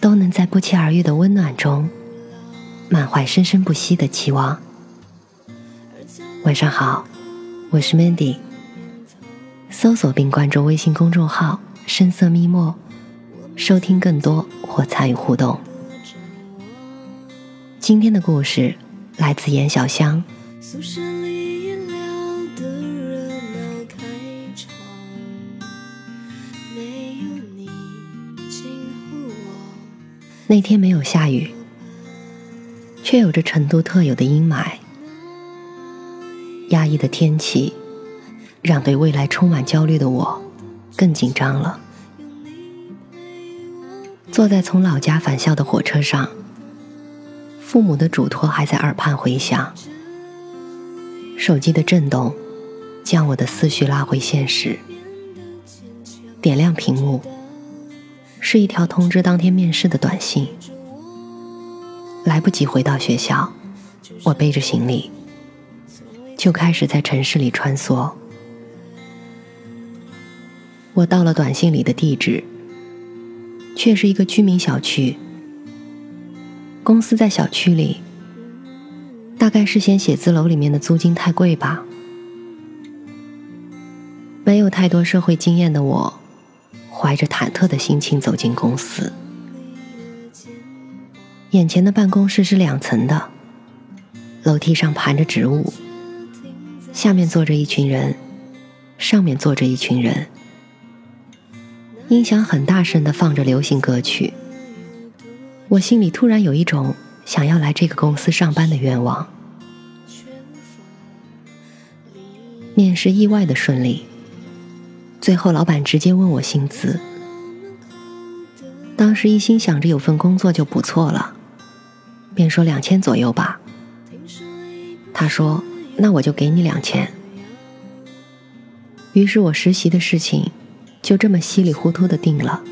都能在不期而遇的温暖中，满怀生生不息的期望。晚上好。我是 Mandy，搜索并关注微信公众号“深色密墨”，收听更多或参与互动。今天的故事来自严小香。那天没有下雨，却有着成都特有的阴霾。压抑的天气，让对未来充满焦虑的我更紧张了。坐在从老家返校的火车上，父母的嘱托还在耳畔回响。手机的震动，将我的思绪拉回现实。点亮屏幕，是一条通知当天面试的短信。来不及回到学校，我背着行李。就开始在城市里穿梭。我到了短信里的地址，却是一个居民小区。公司在小区里，大概是嫌写字楼里面的租金太贵吧。没有太多社会经验的我，怀着忐忑的心情走进公司。眼前的办公室是两层的，楼梯上盘着植物。下面坐着一群人，上面坐着一群人，音响很大声的放着流行歌曲。我心里突然有一种想要来这个公司上班的愿望。面试意外的顺利，最后老板直接问我薪资。当时一心想着有份工作就不错了，便说两千左右吧。他说。那我就给你两千。于是我实习的事情就这么稀里糊涂的定了。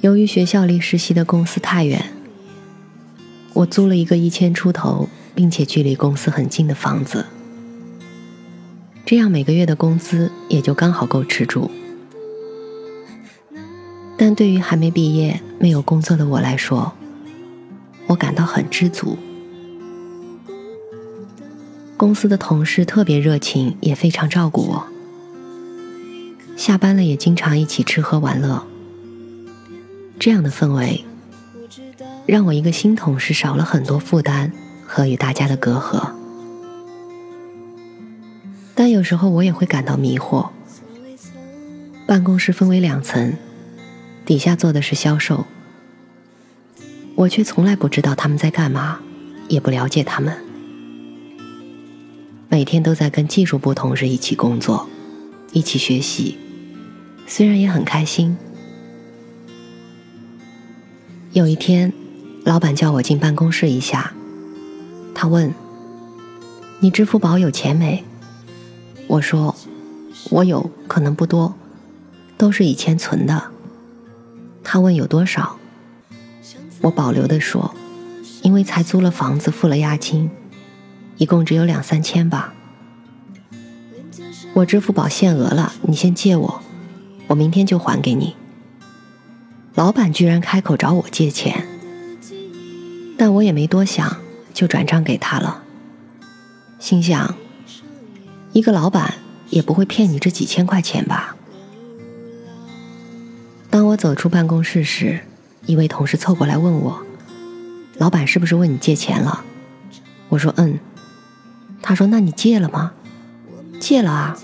由于学校离实习的公司太远，我租了一个一千出头，并且距离公司很近的房子，这样每个月的工资也就刚好够吃住。但对于还没毕业、没有工作的我来说，我感到很知足。公司的同事特别热情，也非常照顾我。下班了也经常一起吃喝玩乐。这样的氛围，让我一个新同事少了很多负担和与大家的隔阂。有时候我也会感到迷惑。办公室分为两层，底下坐的是销售，我却从来不知道他们在干嘛，也不了解他们。每天都在跟技术部同事一起工作，一起学习，虽然也很开心。有一天，老板叫我进办公室一下，他问：“你支付宝有钱没？”我说：“我有，可能不多，都是以前存的。”他问有多少，我保留的说：“因为才租了房子，付了押金。”一共只有两三千吧，我支付宝限额了，你先借我，我明天就还给你。老板居然开口找我借钱，但我也没多想，就转账给他了。心想，一个老板也不会骗你这几千块钱吧。当我走出办公室时，一位同事凑过来问我：“老板是不是问你借钱了？”我说：“嗯。”他说：“那你借了吗？”“借了啊。”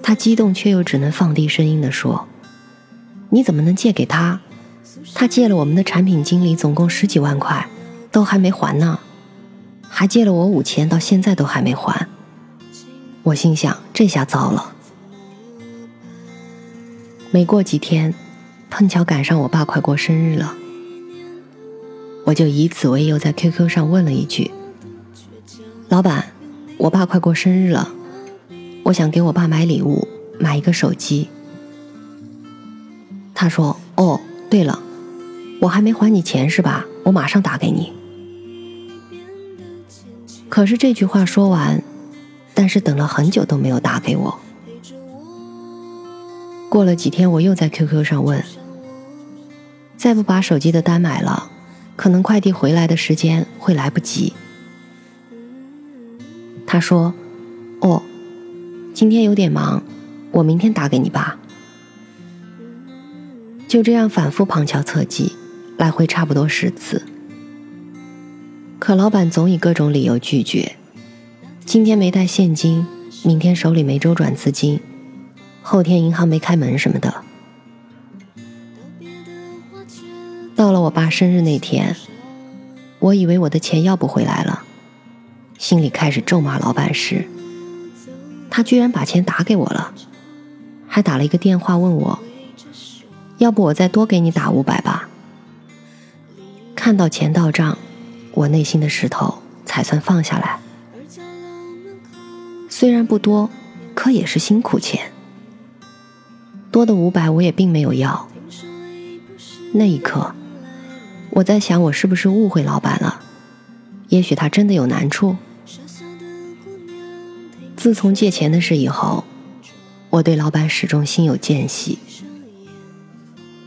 他激动却又只能放低声音的说：“你怎么能借给他？他借了我们的产品经理总共十几万块，都还没还呢，还借了我五千，到现在都还没还。”我心想：这下糟了。没过几天，碰巧赶上我爸快过生日了，我就以此为由在 QQ 上问了一句：“老板，我爸快过生日了，我想给我爸买礼物，买一个手机。”他说：“哦，对了，我还没还你钱是吧？我马上打给你。”可是这句话说完，但是等了很久都没有打给我。过了几天，我又在 QQ 上问：“再不把手机的单买了，可能快递回来的时间会来不及。”他说：“哦，今天有点忙，我明天打给你吧。”就这样反复旁敲侧击，来回差不多十次。可老板总以各种理由拒绝：今天没带现金，明天手里没周转资金。后天银行没开门什么的。到了我爸生日那天，我以为我的钱要不回来了，心里开始咒骂老板时，他居然把钱打给我了，还打了一个电话问我，要不我再多给你打五百吧。看到钱到账，我内心的石头才算放下来。虽然不多，可也是辛苦钱。多的五百我也并没有要。那一刻，我在想，我是不是误会老板了？也许他真的有难处。自从借钱的事以后，我对老板始终心有间隙。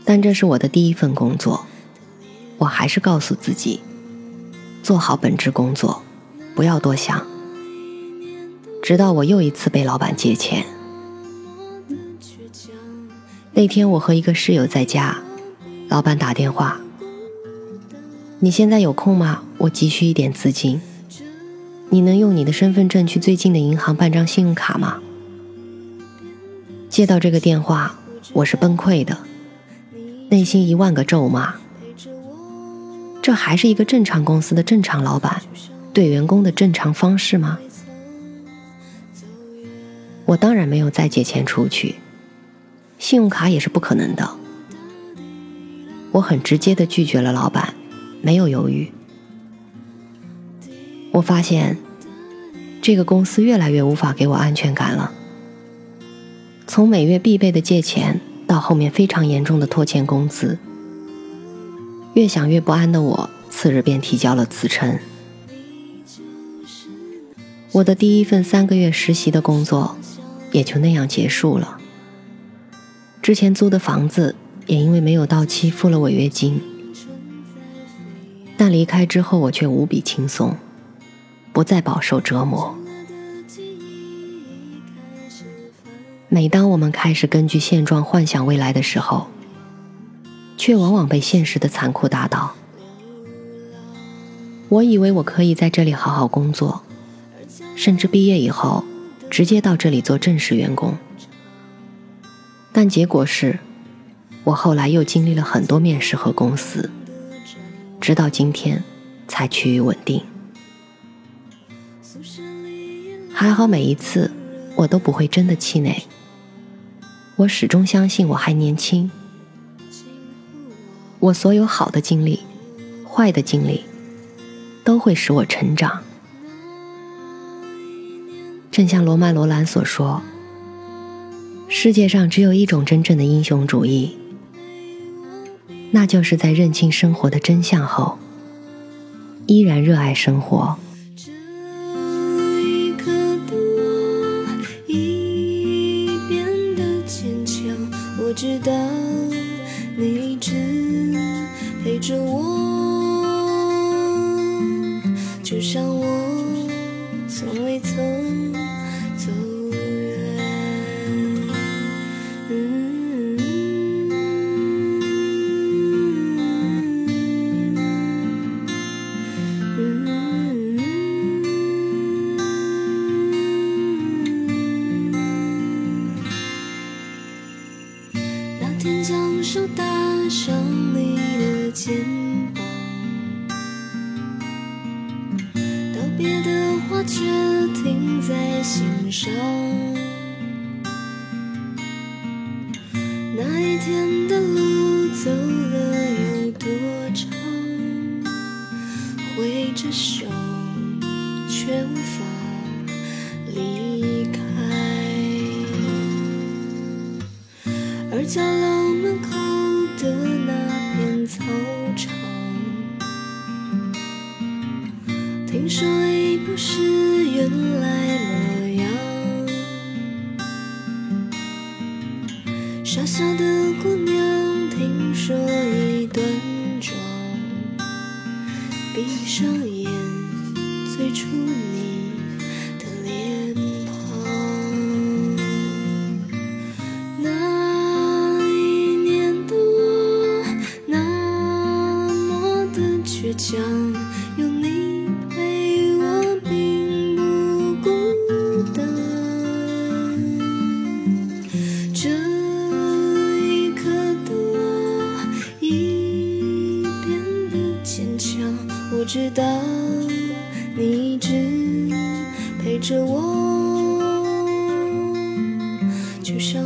但这是我的第一份工作，我还是告诉自己，做好本职工作，不要多想。直到我又一次被老板借钱。那天我和一个室友在家，老板打电话：“你现在有空吗？我急需一点资金，你能用你的身份证去最近的银行办张信用卡吗？”接到这个电话，我是崩溃的，内心一万个咒骂。这还是一个正常公司的正常老板对员工的正常方式吗？我当然没有再借钱出去。信用卡也是不可能的，我很直接的拒绝了老板，没有犹豫。我发现，这个公司越来越无法给我安全感了。从每月必备的借钱，到后面非常严重的拖欠工资，越想越不安的我，次日便提交了辞呈。我的第一份三个月实习的工作，也就那样结束了。之前租的房子也因为没有到期付了违约金，但离开之后我却无比轻松，不再饱受折磨。每当我们开始根据现状幻想未来的时候，却往往被现实的残酷打倒。我以为我可以在这里好好工作，甚至毕业以后直接到这里做正式员工。但结果是，我后来又经历了很多面试和公司，直到今天才趋于稳定。还好每一次我都不会真的气馁，我始终相信我还年轻。我所有好的经历、坏的经历，都会使我成长。正像罗曼·罗兰所说。世界上只有一种真正的英雄主义，那就是在认清生活的真相后，依然热爱生活。我知道你一直陪着我，是原来一直陪着我就像